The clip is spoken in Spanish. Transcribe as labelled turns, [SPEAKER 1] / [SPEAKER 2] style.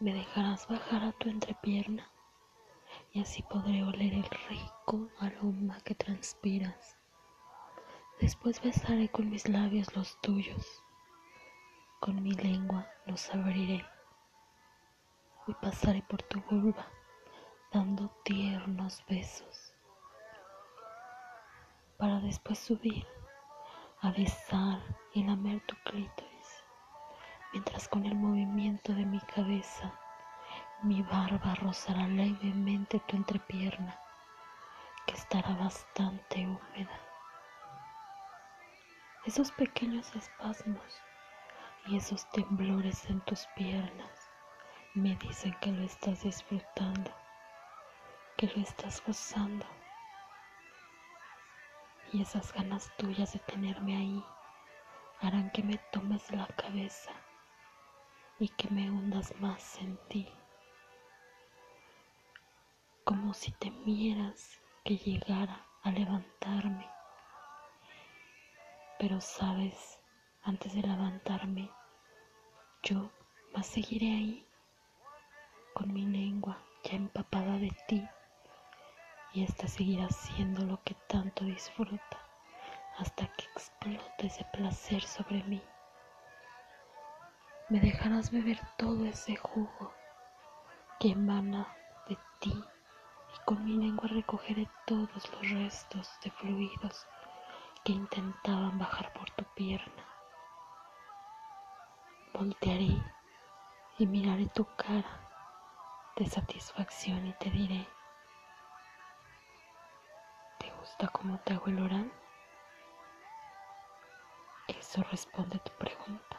[SPEAKER 1] me dejarás bajar a tu entrepierna y así podré oler el rico aroma que transpiras. Después besaré con mis labios los tuyos, con mi lengua los abriré y pasaré por tu vulva dando tiernos besos para después subir a besar y lamer tu clítoris mientras con el movimiento de mi cabeza mi barba rozará levemente tu entrepierna, que estará bastante húmeda. Esos pequeños espasmos y esos temblores en tus piernas me dicen que lo estás disfrutando, que lo estás gozando. Y esas ganas tuyas de tenerme ahí harán que me tomes la cabeza y que me hundas más en ti como si temieras que llegara a levantarme. Pero sabes, antes de levantarme, yo más seguiré ahí, con mi lengua ya empapada de ti, y esta seguirá siendo lo que tanto disfruta hasta que explote ese placer sobre mí. Me dejarás beber todo ese jugo que emana de ti con mi lengua recogeré todos los restos de fluidos que intentaban bajar por tu pierna. Voltearé y miraré tu cara de satisfacción y te diré, ¿te gusta cómo te hago el oral? Eso responde tu pregunta.